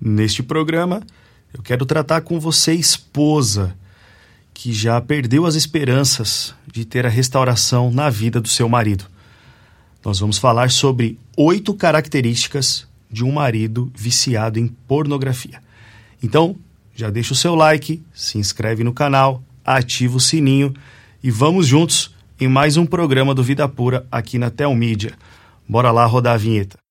Neste programa, eu quero tratar com você, esposa, que já perdeu as esperanças de ter a restauração na vida do seu marido. Nós vamos falar sobre oito características de um marido viciado em pornografia. Então, já deixa o seu like, se inscreve no canal, ativa o sininho e vamos juntos em mais um programa do Vida Pura aqui na Telmídia. Bora lá rodar a vinheta.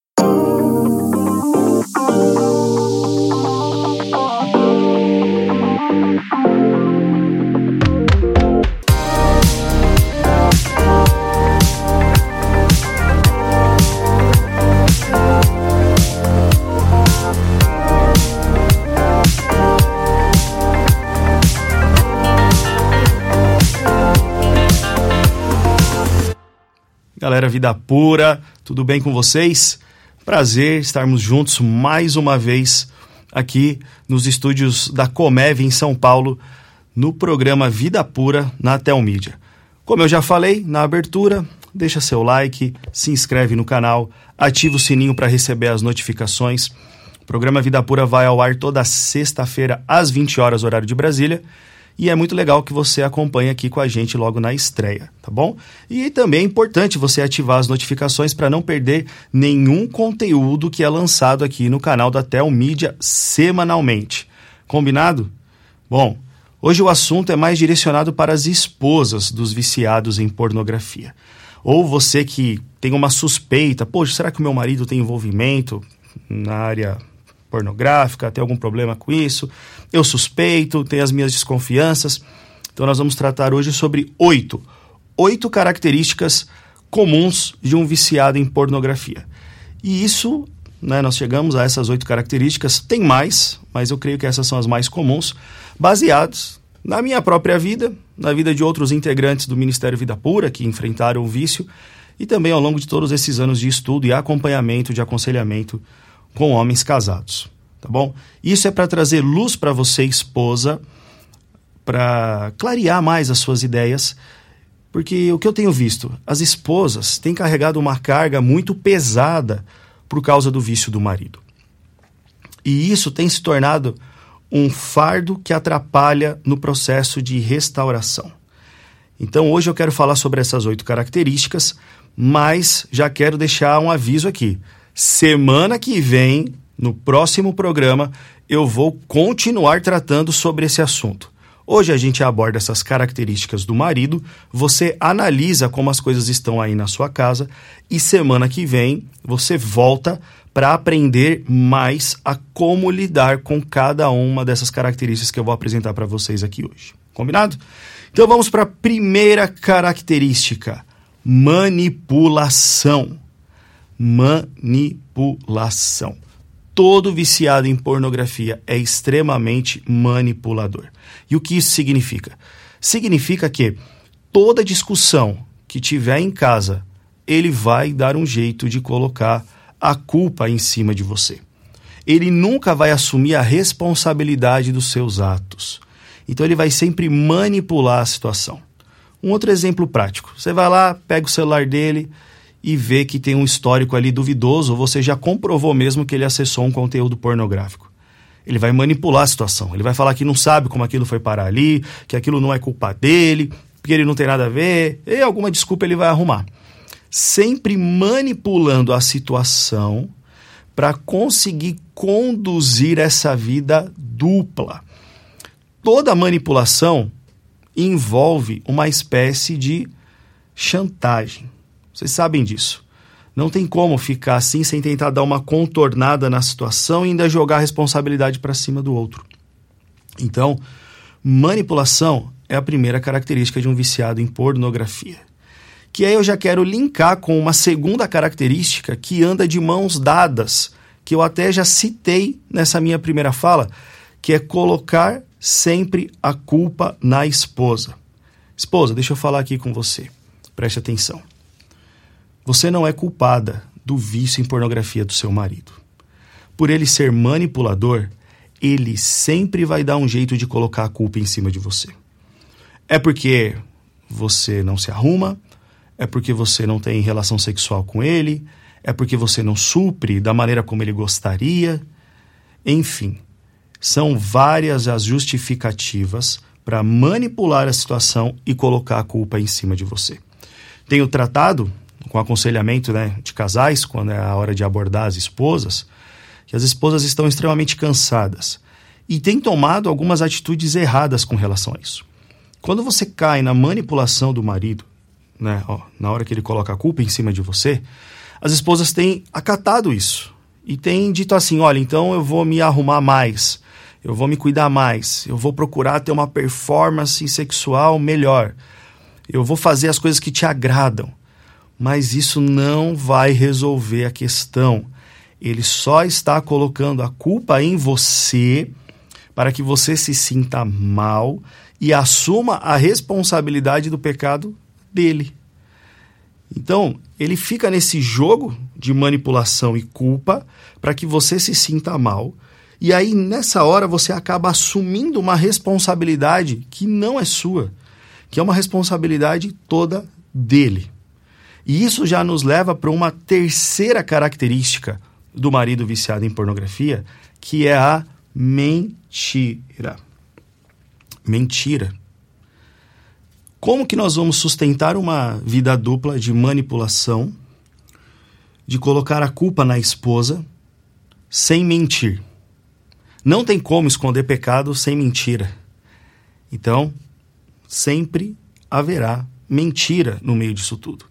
Galera Vida Pura, tudo bem com vocês? Prazer estarmos juntos mais uma vez aqui nos estúdios da Comev em São Paulo, no programa Vida Pura na Telmídia. Como eu já falei na abertura, deixa seu like, se inscreve no canal, ativa o sininho para receber as notificações. O programa Vida Pura vai ao ar toda sexta-feira às 20 horas horário de Brasília e é muito legal que você acompanhe aqui com a gente logo na estreia, tá bom? E também é importante você ativar as notificações para não perder nenhum conteúdo que é lançado aqui no canal da Tel Mídia semanalmente. Combinado? Bom, hoje o assunto é mais direcionado para as esposas dos viciados em pornografia. Ou você que tem uma suspeita, poxa, será que o meu marido tem envolvimento na área pornográfica, tem algum problema com isso, eu suspeito, tenho as minhas desconfianças. Então nós vamos tratar hoje sobre oito, oito características comuns de um viciado em pornografia. E isso, né, nós chegamos a essas oito características, tem mais, mas eu creio que essas são as mais comuns, baseados na minha própria vida, na vida de outros integrantes do Ministério Vida Pura que enfrentaram o vício e também ao longo de todos esses anos de estudo e acompanhamento, de aconselhamento com homens casados, tá bom? Isso é para trazer luz para você, esposa, para clarear mais as suas ideias, porque o que eu tenho visto, as esposas têm carregado uma carga muito pesada por causa do vício do marido. E isso tem se tornado um fardo que atrapalha no processo de restauração. Então hoje eu quero falar sobre essas oito características, mas já quero deixar um aviso aqui. Semana que vem, no próximo programa, eu vou continuar tratando sobre esse assunto. Hoje a gente aborda essas características do marido, você analisa como as coisas estão aí na sua casa e semana que vem você volta para aprender mais a como lidar com cada uma dessas características que eu vou apresentar para vocês aqui hoje. Combinado? Então vamos para a primeira característica: manipulação manipulação. Todo viciado em pornografia é extremamente manipulador. E o que isso significa? Significa que toda discussão que tiver em casa, ele vai dar um jeito de colocar a culpa em cima de você. Ele nunca vai assumir a responsabilidade dos seus atos. Então ele vai sempre manipular a situação. Um outro exemplo prático: você vai lá, pega o celular dele, e vê que tem um histórico ali duvidoso, você já comprovou mesmo que ele acessou um conteúdo pornográfico. Ele vai manipular a situação. Ele vai falar que não sabe como aquilo foi parar ali, que aquilo não é culpa dele, que ele não tem nada a ver, e alguma desculpa ele vai arrumar. Sempre manipulando a situação para conseguir conduzir essa vida dupla. Toda manipulação envolve uma espécie de chantagem. Vocês sabem disso. Não tem como ficar assim sem tentar dar uma contornada na situação e ainda jogar a responsabilidade para cima do outro. Então, manipulação é a primeira característica de um viciado em pornografia. Que aí eu já quero linkar com uma segunda característica que anda de mãos dadas, que eu até já citei nessa minha primeira fala, que é colocar sempre a culpa na esposa. Esposa, deixa eu falar aqui com você. Preste atenção. Você não é culpada do vício em pornografia do seu marido. Por ele ser manipulador, ele sempre vai dar um jeito de colocar a culpa em cima de você. É porque você não se arruma, é porque você não tem relação sexual com ele, é porque você não supre da maneira como ele gostaria. Enfim, são várias as justificativas para manipular a situação e colocar a culpa em cima de você. Tenho tratado com aconselhamento né, de casais, quando é a hora de abordar as esposas, que as esposas estão extremamente cansadas e têm tomado algumas atitudes erradas com relação a isso. Quando você cai na manipulação do marido, né, ó, na hora que ele coloca a culpa em cima de você, as esposas têm acatado isso e têm dito assim: olha, então eu vou me arrumar mais, eu vou me cuidar mais, eu vou procurar ter uma performance sexual melhor, eu vou fazer as coisas que te agradam. Mas isso não vai resolver a questão. Ele só está colocando a culpa em você para que você se sinta mal e assuma a responsabilidade do pecado dele. Então, ele fica nesse jogo de manipulação e culpa para que você se sinta mal. E aí, nessa hora, você acaba assumindo uma responsabilidade que não é sua, que é uma responsabilidade toda dele. E isso já nos leva para uma terceira característica do marido viciado em pornografia, que é a mentira mentira. Como que nós vamos sustentar uma vida dupla de manipulação, de colocar a culpa na esposa, sem mentir? Não tem como esconder pecado sem mentira. Então, sempre haverá mentira no meio disso tudo.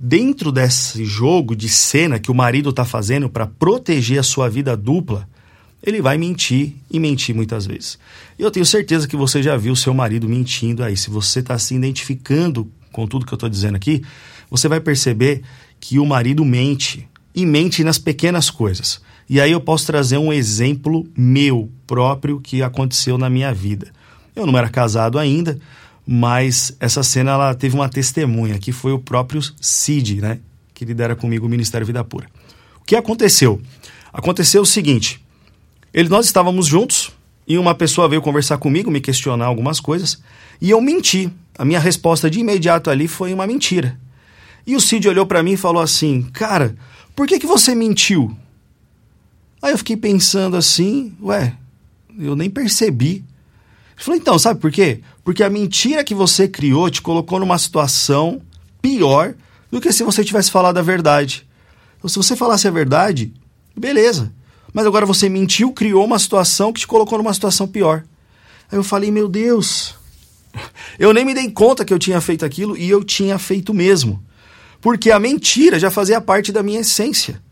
Dentro desse jogo de cena que o marido está fazendo para proteger a sua vida dupla, ele vai mentir e mentir muitas vezes. Eu tenho certeza que você já viu seu marido mentindo aí. Se você está se identificando com tudo que eu estou dizendo aqui, você vai perceber que o marido mente e mente nas pequenas coisas. E aí eu posso trazer um exemplo meu próprio que aconteceu na minha vida. Eu não era casado ainda, mas essa cena ela teve uma testemunha, que foi o próprio Cid, né? Que lidera comigo o Ministério Vida Pura. O que aconteceu? Aconteceu o seguinte: ele, nós estávamos juntos e uma pessoa veio conversar comigo, me questionar algumas coisas, e eu menti. A minha resposta de imediato ali foi uma mentira. E o Cid olhou para mim e falou assim: Cara, por que, que você mentiu? Aí eu fiquei pensando assim: Ué, eu nem percebi. Ele falou: Então, sabe por quê? Porque a mentira que você criou te colocou numa situação pior do que se você tivesse falado a verdade. Então, se você falasse a verdade, beleza. Mas agora você mentiu, criou uma situação que te colocou numa situação pior. Aí eu falei, meu Deus, eu nem me dei conta que eu tinha feito aquilo e eu tinha feito mesmo. Porque a mentira já fazia parte da minha essência.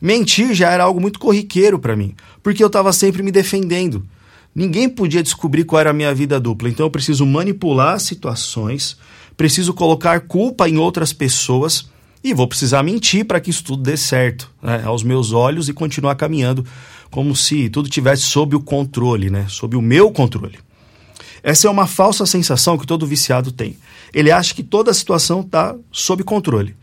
Mentir já era algo muito corriqueiro para mim, porque eu estava sempre me defendendo. Ninguém podia descobrir qual era a minha vida dupla, então eu preciso manipular situações, preciso colocar culpa em outras pessoas e vou precisar mentir para que isso tudo dê certo né, aos meus olhos e continuar caminhando como se tudo tivesse sob o controle, né, sob o meu controle. Essa é uma falsa sensação que todo viciado tem. Ele acha que toda a situação está sob controle.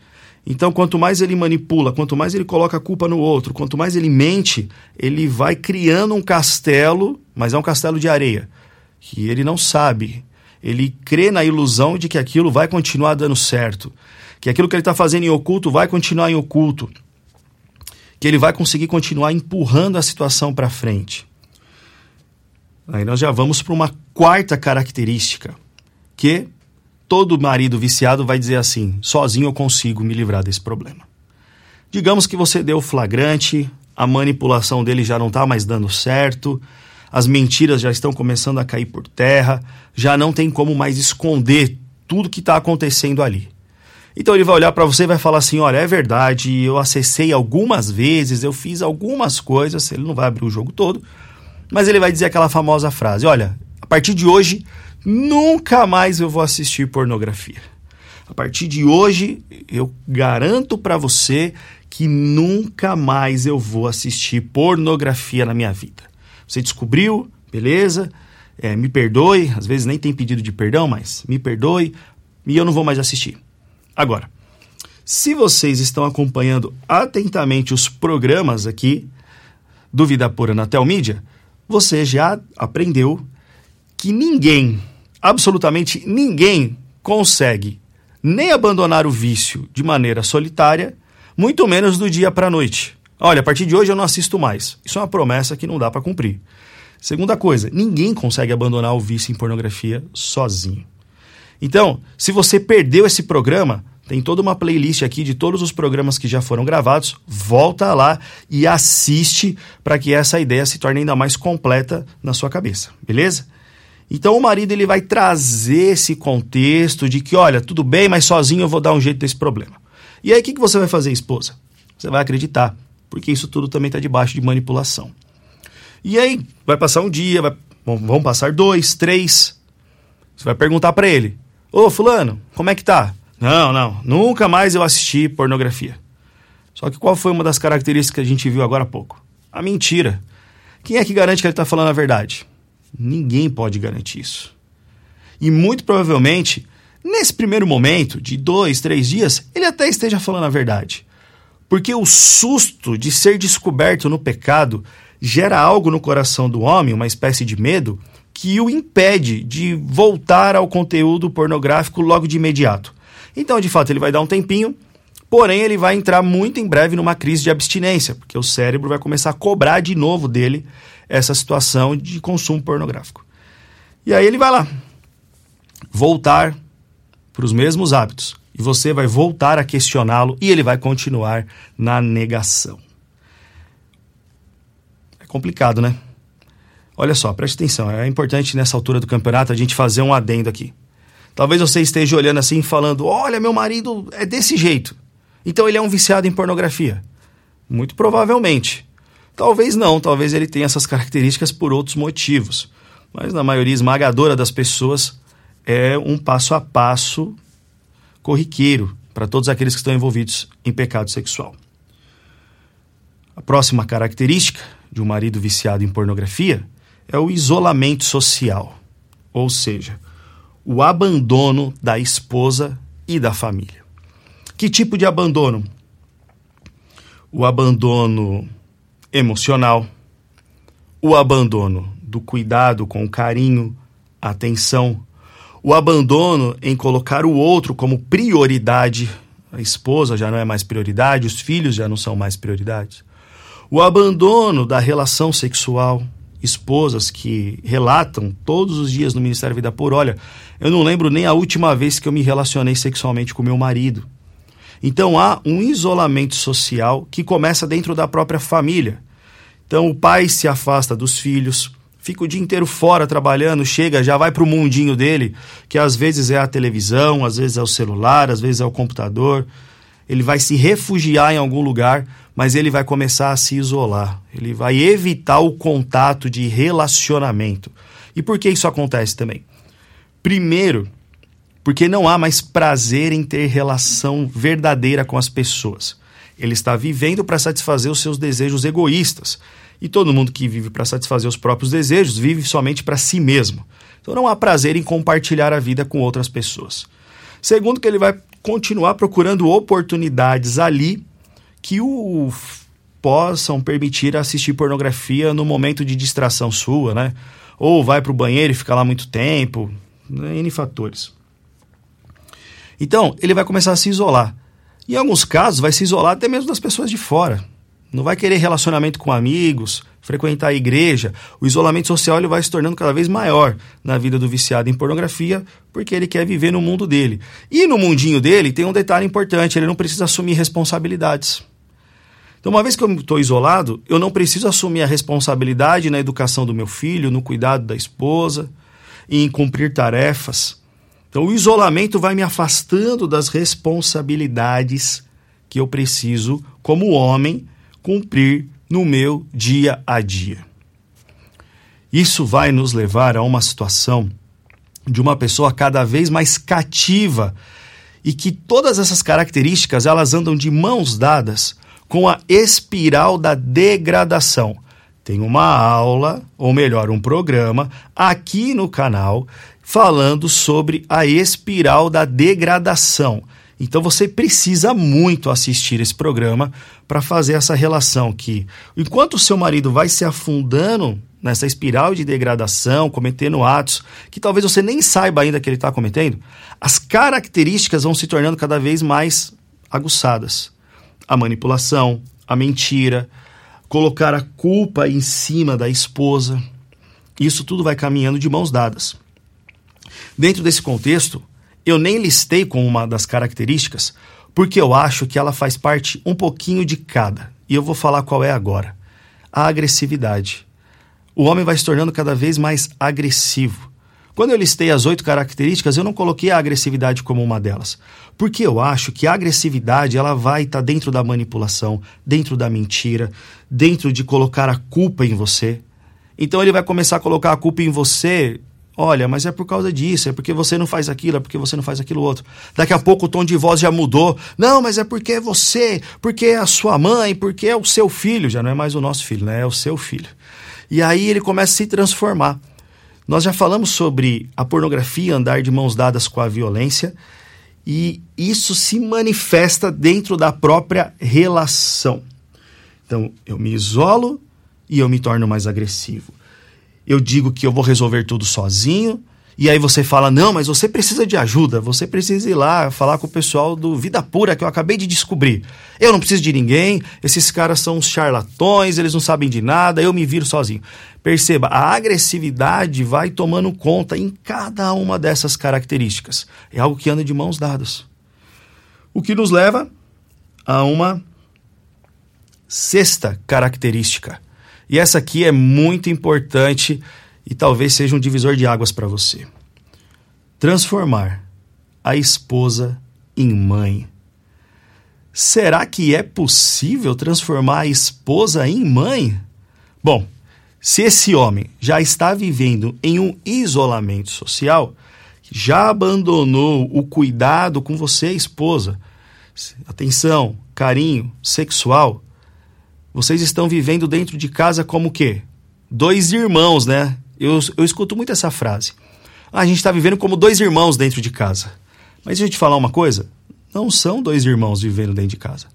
Então, quanto mais ele manipula, quanto mais ele coloca a culpa no outro, quanto mais ele mente, ele vai criando um castelo, mas é um castelo de areia, que ele não sabe. Ele crê na ilusão de que aquilo vai continuar dando certo que aquilo que ele está fazendo em oculto vai continuar em oculto, que ele vai conseguir continuar empurrando a situação para frente. Aí nós já vamos para uma quarta característica, que todo marido viciado vai dizer assim: sozinho eu consigo me livrar desse problema. Digamos que você deu flagrante, a manipulação dele já não está mais dando certo, as mentiras já estão começando a cair por terra, já não tem como mais esconder tudo que está acontecendo ali. Então ele vai olhar para você e vai falar assim: olha, é verdade, eu acessei algumas vezes, eu fiz algumas coisas. Ele não vai abrir o jogo todo, mas ele vai dizer aquela famosa frase: olha, a partir de hoje, nunca mais eu vou assistir pornografia. A partir de hoje, eu garanto para você que nunca mais eu vou assistir pornografia na minha vida. Você descobriu, beleza? É, me perdoe, às vezes nem tem pedido de perdão, mas me perdoe e eu não vou mais assistir. Agora, se vocês estão acompanhando atentamente os programas aqui do Vida Pura na Telmídia, você já aprendeu que ninguém, absolutamente ninguém, consegue nem abandonar o vício de maneira solitária, muito menos do dia para a noite. Olha, a partir de hoje eu não assisto mais. Isso é uma promessa que não dá para cumprir. Segunda coisa, ninguém consegue abandonar o vício em pornografia sozinho. Então, se você perdeu esse programa, tem toda uma playlist aqui de todos os programas que já foram gravados. Volta lá e assiste para que essa ideia se torne ainda mais completa na sua cabeça, beleza? Então o marido ele vai trazer esse contexto de que, olha, tudo bem, mas sozinho eu vou dar um jeito desse problema. E aí o que, que você vai fazer, esposa? Você vai acreditar, porque isso tudo também está debaixo de manipulação. E aí vai passar um dia, vai, vão passar dois, três. Você vai perguntar para ele: Ô, Fulano, como é que tá? Não, não, nunca mais eu assisti pornografia. Só que qual foi uma das características que a gente viu agora há pouco? A mentira. Quem é que garante que ele está falando a verdade? Ninguém pode garantir isso. E muito provavelmente, nesse primeiro momento, de dois, três dias, ele até esteja falando a verdade. Porque o susto de ser descoberto no pecado gera algo no coração do homem, uma espécie de medo, que o impede de voltar ao conteúdo pornográfico logo de imediato. Então, de fato, ele vai dar um tempinho, porém, ele vai entrar muito em breve numa crise de abstinência, porque o cérebro vai começar a cobrar de novo dele essa situação de consumo pornográfico. E aí ele vai lá, voltar para os mesmos hábitos. E você vai voltar a questioná-lo e ele vai continuar na negação. É complicado, né? Olha só, preste atenção. É importante nessa altura do campeonato a gente fazer um adendo aqui. Talvez você esteja olhando assim falando: Olha, meu marido é desse jeito. Então ele é um viciado em pornografia. Muito provavelmente. Talvez não, talvez ele tenha essas características por outros motivos. Mas na maioria esmagadora das pessoas é um passo a passo corriqueiro para todos aqueles que estão envolvidos em pecado sexual. A próxima característica de um marido viciado em pornografia é o isolamento social. Ou seja, o abandono da esposa e da família. Que tipo de abandono? O abandono emocional, o abandono do cuidado com carinho, atenção, o abandono em colocar o outro como prioridade. A esposa já não é mais prioridade, os filhos já não são mais prioridade. O abandono da relação sexual, esposas que relatam todos os dias no Ministério Vida Pura: olha, eu não lembro nem a última vez que eu me relacionei sexualmente com meu marido. Então há um isolamento social que começa dentro da própria família. Então o pai se afasta dos filhos, fica o dia inteiro fora trabalhando, chega, já vai para o mundinho dele, que às vezes é a televisão, às vezes é o celular, às vezes é o computador. Ele vai se refugiar em algum lugar mas ele vai começar a se isolar. Ele vai evitar o contato de relacionamento. E por que isso acontece também? Primeiro, porque não há mais prazer em ter relação verdadeira com as pessoas. Ele está vivendo para satisfazer os seus desejos egoístas. E todo mundo que vive para satisfazer os próprios desejos vive somente para si mesmo. Então não há prazer em compartilhar a vida com outras pessoas. Segundo, que ele vai continuar procurando oportunidades ali que o possam permitir assistir pornografia no momento de distração sua, né? Ou vai para o banheiro e fica lá muito tempo, né? N fatores. Então, ele vai começar a se isolar. Em alguns casos, vai se isolar até mesmo das pessoas de fora. Não vai querer relacionamento com amigos, frequentar a igreja. O isolamento social ele vai se tornando cada vez maior na vida do viciado em pornografia, porque ele quer viver no mundo dele. E no mundinho dele tem um detalhe importante: ele não precisa assumir responsabilidades. Então, uma vez que eu estou isolado, eu não preciso assumir a responsabilidade na educação do meu filho, no cuidado da esposa, em cumprir tarefas. Então, o isolamento vai me afastando das responsabilidades que eu preciso, como homem, cumprir no meu dia a dia. Isso vai nos levar a uma situação de uma pessoa cada vez mais cativa e que todas essas características elas andam de mãos dadas com a espiral da degradação. Tem uma aula, ou melhor, um programa aqui no canal falando sobre a espiral da degradação. Então você precisa muito assistir esse programa para fazer essa relação que enquanto o seu marido vai se afundando nessa espiral de degradação, cometendo atos que talvez você nem saiba ainda que ele está cometendo, as características vão se tornando cada vez mais aguçadas a manipulação, a mentira, colocar a culpa em cima da esposa. Isso tudo vai caminhando de mãos dadas. Dentro desse contexto, eu nem listei como uma das características, porque eu acho que ela faz parte um pouquinho de cada. E eu vou falar qual é agora. A agressividade. O homem vai se tornando cada vez mais agressivo. Quando eu listei as oito características, eu não coloquei a agressividade como uma delas, porque eu acho que a agressividade ela vai estar tá dentro da manipulação, dentro da mentira, dentro de colocar a culpa em você. Então ele vai começar a colocar a culpa em você. Olha, mas é por causa disso, é porque você não faz aquilo, é porque você não faz aquilo outro. Daqui a pouco o tom de voz já mudou. Não, mas é porque é você, porque é a sua mãe, porque é o seu filho. Já não é mais o nosso filho, né? É o seu filho. E aí ele começa a se transformar. Nós já falamos sobre a pornografia andar de mãos dadas com a violência e isso se manifesta dentro da própria relação. Então, eu me isolo e eu me torno mais agressivo. Eu digo que eu vou resolver tudo sozinho, e aí você fala: não, mas você precisa de ajuda, você precisa ir lá falar com o pessoal do Vida Pura que eu acabei de descobrir. Eu não preciso de ninguém, esses caras são uns charlatões, eles não sabem de nada, eu me viro sozinho. Perceba, a agressividade vai tomando conta em cada uma dessas características. É algo que anda de mãos dadas. O que nos leva a uma sexta característica. E essa aqui é muito importante e talvez seja um divisor de águas para você. Transformar a esposa em mãe. Será que é possível transformar a esposa em mãe? Bom, se esse homem já está vivendo em um isolamento social, já abandonou o cuidado com você, esposa, atenção, carinho, sexual, vocês estão vivendo dentro de casa como o quê? Dois irmãos, né? Eu, eu escuto muito essa frase. Ah, a gente está vivendo como dois irmãos dentro de casa. Mas deixa eu te falar uma coisa: não são dois irmãos vivendo dentro de casa.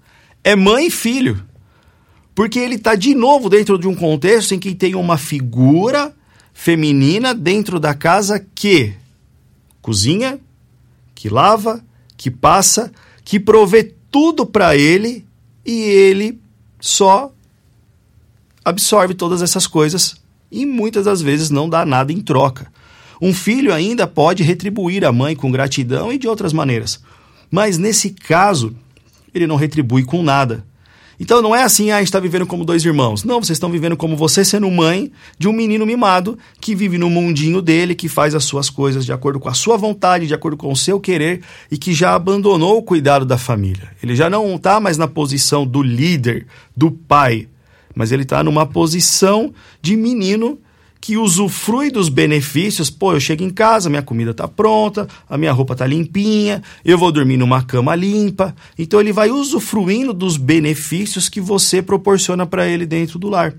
É mãe e filho. Porque ele está de novo dentro de um contexto em que tem uma figura feminina dentro da casa que cozinha, que lava, que passa, que provê tudo para ele e ele só absorve todas essas coisas e muitas das vezes não dá nada em troca. Um filho ainda pode retribuir a mãe com gratidão e de outras maneiras, mas nesse caso, ele não retribui com nada. Então não é assim, ah, a gente está vivendo como dois irmãos. Não, vocês estão vivendo como você sendo mãe de um menino mimado que vive no mundinho dele, que faz as suas coisas de acordo com a sua vontade, de acordo com o seu querer e que já abandonou o cuidado da família. Ele já não está mais na posição do líder, do pai, mas ele está numa posição de menino que usufrui dos benefícios. Pô, eu chego em casa, minha comida está pronta, a minha roupa está limpinha, eu vou dormir numa cama limpa. Então ele vai usufruindo dos benefícios que você proporciona para ele dentro do lar.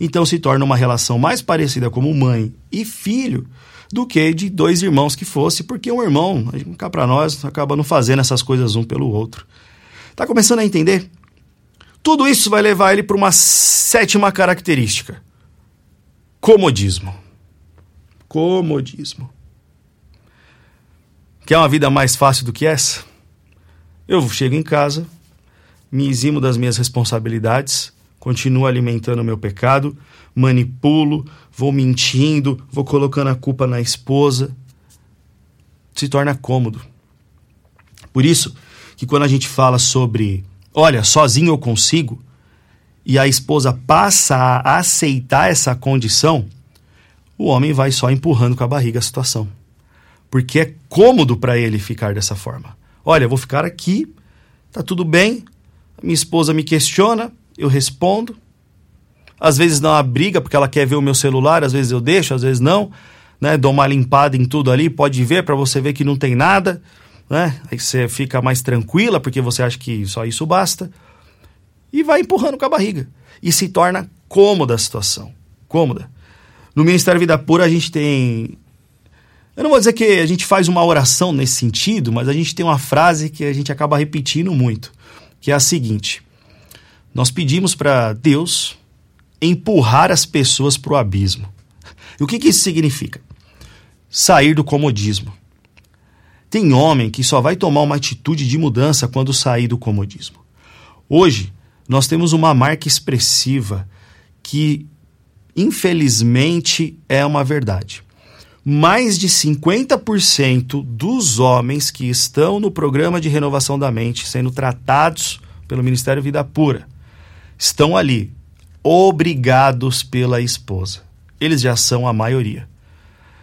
Então se torna uma relação mais parecida como mãe e filho do que de dois irmãos que fosse, porque um irmão, cá para nós, acaba não fazendo essas coisas um pelo outro. Tá começando a entender? Tudo isso vai levar ele para uma sétima característica: comodismo. Comodismo. Quer uma vida mais fácil do que essa? Eu chego em casa, me eximo das minhas responsabilidades, continuo alimentando o meu pecado, manipulo, vou mentindo, vou colocando a culpa na esposa. Se torna cômodo. Por isso que quando a gente fala sobre olha, sozinho eu consigo, e a esposa passa a aceitar essa condição, o homem vai só empurrando com a barriga a situação. Porque é cômodo para ele ficar dessa forma. Olha, eu vou ficar aqui, tá tudo bem, minha esposa me questiona, eu respondo. Às vezes dá uma briga porque ela quer ver o meu celular, às vezes eu deixo, às vezes não. Né? Dou uma limpada em tudo ali, pode ver para você ver que não tem nada né? Aí você fica mais tranquila porque você acha que só isso basta e vai empurrando com a barriga e se torna cômoda a situação, cômoda. No Ministério Vida Pura a gente tem eu não vou dizer que a gente faz uma oração nesse sentido, mas a gente tem uma frase que a gente acaba repetindo muito, que é a seguinte: Nós pedimos para Deus empurrar as pessoas para o abismo. E o que, que isso significa? Sair do comodismo. Tem homem que só vai tomar uma atitude de mudança quando sair do comodismo. Hoje, nós temos uma marca expressiva que, infelizmente, é uma verdade. Mais de 50% dos homens que estão no programa de renovação da mente, sendo tratados pelo Ministério Vida Pura, estão ali, obrigados pela esposa. Eles já são a maioria.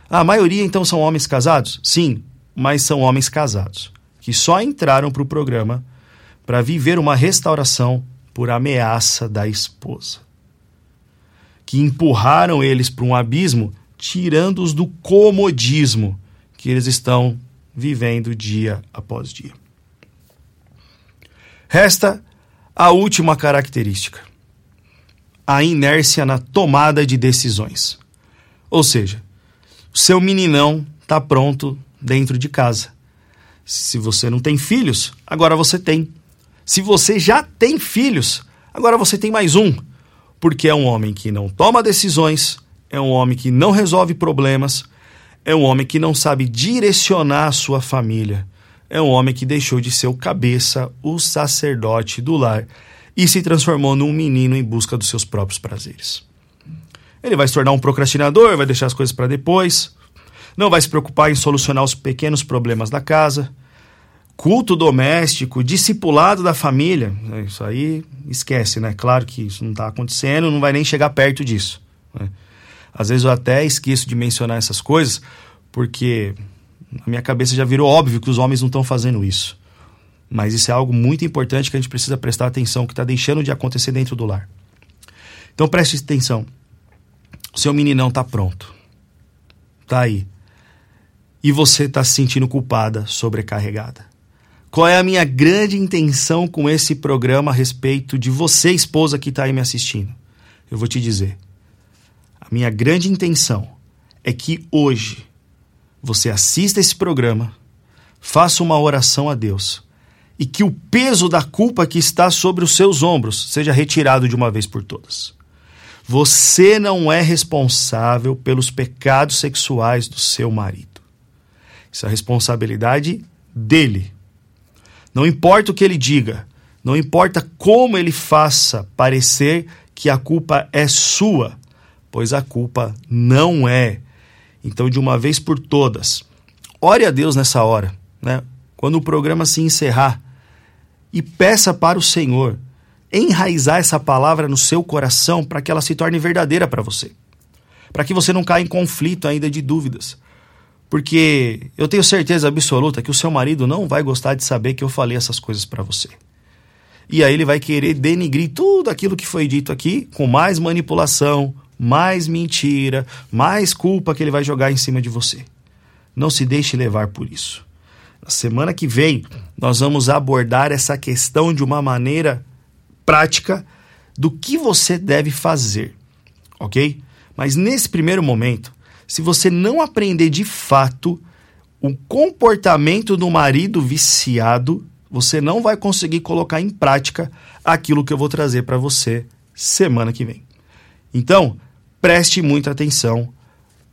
A maioria, então, são homens casados? Sim, mas são homens casados, que só entraram para o programa para viver uma restauração por ameaça da esposa. Que empurraram eles para um abismo, tirando-os do comodismo que eles estão vivendo dia após dia. Resta a última característica: a inércia na tomada de decisões. Ou seja, seu meninão está pronto dentro de casa. Se você não tem filhos, agora você tem. Se você já tem filhos, agora você tem mais um. Porque é um homem que não toma decisões, é um homem que não resolve problemas, é um homem que não sabe direcionar a sua família, é um homem que deixou de ser o cabeça, o sacerdote do lar e se transformou num menino em busca dos seus próprios prazeres. Ele vai se tornar um procrastinador, vai deixar as coisas para depois, não vai se preocupar em solucionar os pequenos problemas da casa, culto doméstico, discipulado da família. Né, isso aí esquece, né? Claro que isso não está acontecendo, não vai nem chegar perto disso. Né? Às vezes eu até esqueço de mencionar essas coisas, porque na minha cabeça já virou óbvio que os homens não estão fazendo isso. Mas isso é algo muito importante que a gente precisa prestar atenção, que está deixando de acontecer dentro do lar. Então preste atenção. Seu meninão está pronto. Está aí e você está se sentindo culpada, sobrecarregada. Qual é a minha grande intenção com esse programa a respeito de você, esposa que está aí me assistindo? Eu vou te dizer. A minha grande intenção é que hoje você assista esse programa, faça uma oração a Deus e que o peso da culpa que está sobre os seus ombros seja retirado de uma vez por todas. Você não é responsável pelos pecados sexuais do seu marido. Isso é responsabilidade dele. Não importa o que ele diga, não importa como ele faça parecer que a culpa é sua, pois a culpa não é. Então, de uma vez por todas, ore a Deus nessa hora, né? Quando o programa se encerrar, e peça para o Senhor enraizar essa palavra no seu coração para que ela se torne verdadeira para você. Para que você não caia em conflito ainda de dúvidas. Porque eu tenho certeza absoluta que o seu marido não vai gostar de saber que eu falei essas coisas para você. E aí ele vai querer denigrir tudo aquilo que foi dito aqui com mais manipulação, mais mentira, mais culpa que ele vai jogar em cima de você. Não se deixe levar por isso. Na semana que vem, nós vamos abordar essa questão de uma maneira prática do que você deve fazer, ok? Mas nesse primeiro momento, se você não aprender de fato o comportamento do marido viciado, você não vai conseguir colocar em prática aquilo que eu vou trazer para você semana que vem. Então, preste muita atenção.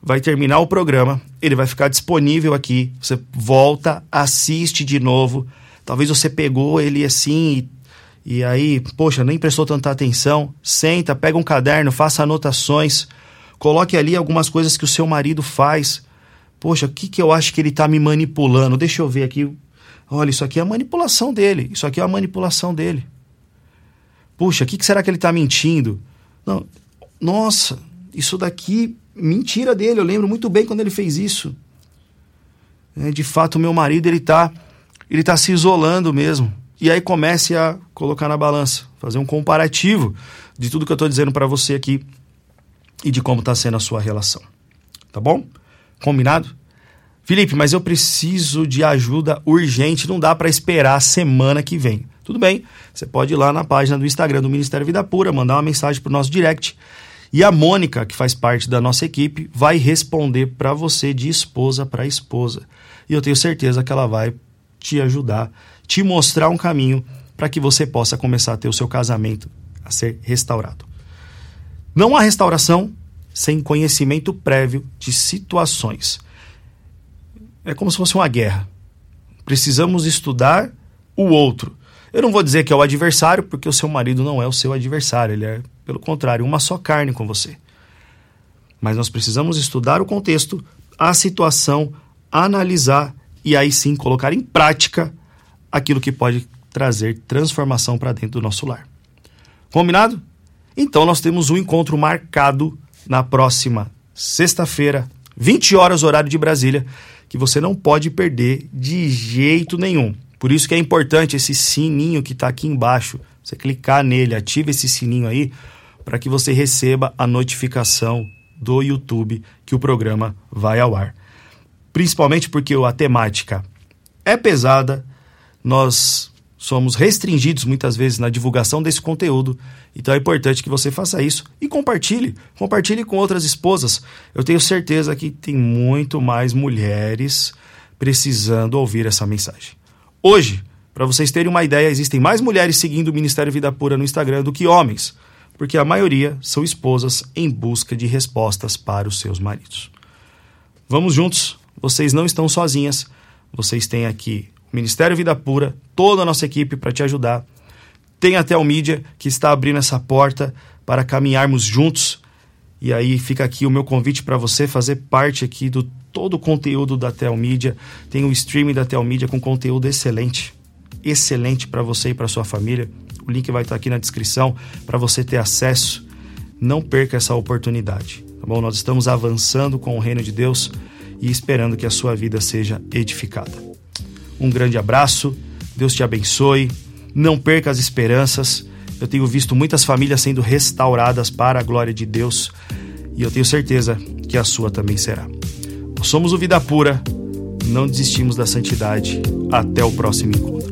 Vai terminar o programa, ele vai ficar disponível aqui. Você volta, assiste de novo. Talvez você pegou ele assim e, e aí, poxa, nem prestou tanta atenção. Senta, pega um caderno, faça anotações Coloque ali algumas coisas que o seu marido faz. Poxa, o que, que eu acho que ele está me manipulando? Deixa eu ver aqui. Olha, isso aqui é a manipulação dele. Isso aqui é a manipulação dele. Puxa, o que, que será que ele está mentindo? Não, nossa, isso daqui, mentira dele. Eu lembro muito bem quando ele fez isso. É, de fato, meu marido ele está ele tá se isolando mesmo. E aí comece a colocar na balança, fazer um comparativo de tudo que eu estou dizendo para você aqui e de como está sendo a sua relação. Tá bom? Combinado? Felipe, mas eu preciso de ajuda urgente, não dá para esperar a semana que vem. Tudo bem, você pode ir lá na página do Instagram do Ministério Vida Pura, mandar uma mensagem para o nosso direct. E a Mônica, que faz parte da nossa equipe, vai responder para você de esposa para esposa. E eu tenho certeza que ela vai te ajudar, te mostrar um caminho para que você possa começar a ter o seu casamento a ser restaurado. Não há restauração sem conhecimento prévio de situações. É como se fosse uma guerra. Precisamos estudar o outro. Eu não vou dizer que é o adversário, porque o seu marido não é o seu adversário, ele é, pelo contrário, uma só carne com você. Mas nós precisamos estudar o contexto, a situação, analisar e aí sim colocar em prática aquilo que pode trazer transformação para dentro do nosso lar. Combinado? Então nós temos um encontro marcado na próxima sexta-feira, 20 horas horário de Brasília, que você não pode perder de jeito nenhum. Por isso que é importante esse sininho que está aqui embaixo. Você clicar nele, ativa esse sininho aí para que você receba a notificação do YouTube que o programa vai ao ar principalmente porque a temática é pesada, nós somos restringidos muitas vezes na divulgação desse conteúdo, então é importante que você faça isso e compartilhe. Compartilhe com outras esposas. Eu tenho certeza que tem muito mais mulheres precisando ouvir essa mensagem. Hoje, para vocês terem uma ideia, existem mais mulheres seguindo o Ministério Vida Pura no Instagram do que homens, porque a maioria são esposas em busca de respostas para os seus maridos. Vamos juntos vocês não estão sozinhas. Vocês têm aqui Ministério Vida Pura, toda a nossa equipe para te ajudar. Tem até o Mídia que está abrindo essa porta para caminharmos juntos. E aí fica aqui o meu convite para você fazer parte aqui do todo o conteúdo da Telmídia. Tem o streaming da Telmídia com conteúdo excelente. Excelente para você e para sua família. O link vai estar aqui na descrição para você ter acesso. Não perca essa oportunidade. Tá bom? Nós estamos avançando com o reino de Deus e esperando que a sua vida seja edificada. Um grande abraço, Deus te abençoe, não perca as esperanças. Eu tenho visto muitas famílias sendo restauradas para a glória de Deus e eu tenho certeza que a sua também será. Nós somos o Vida Pura, não desistimos da santidade. Até o próximo encontro.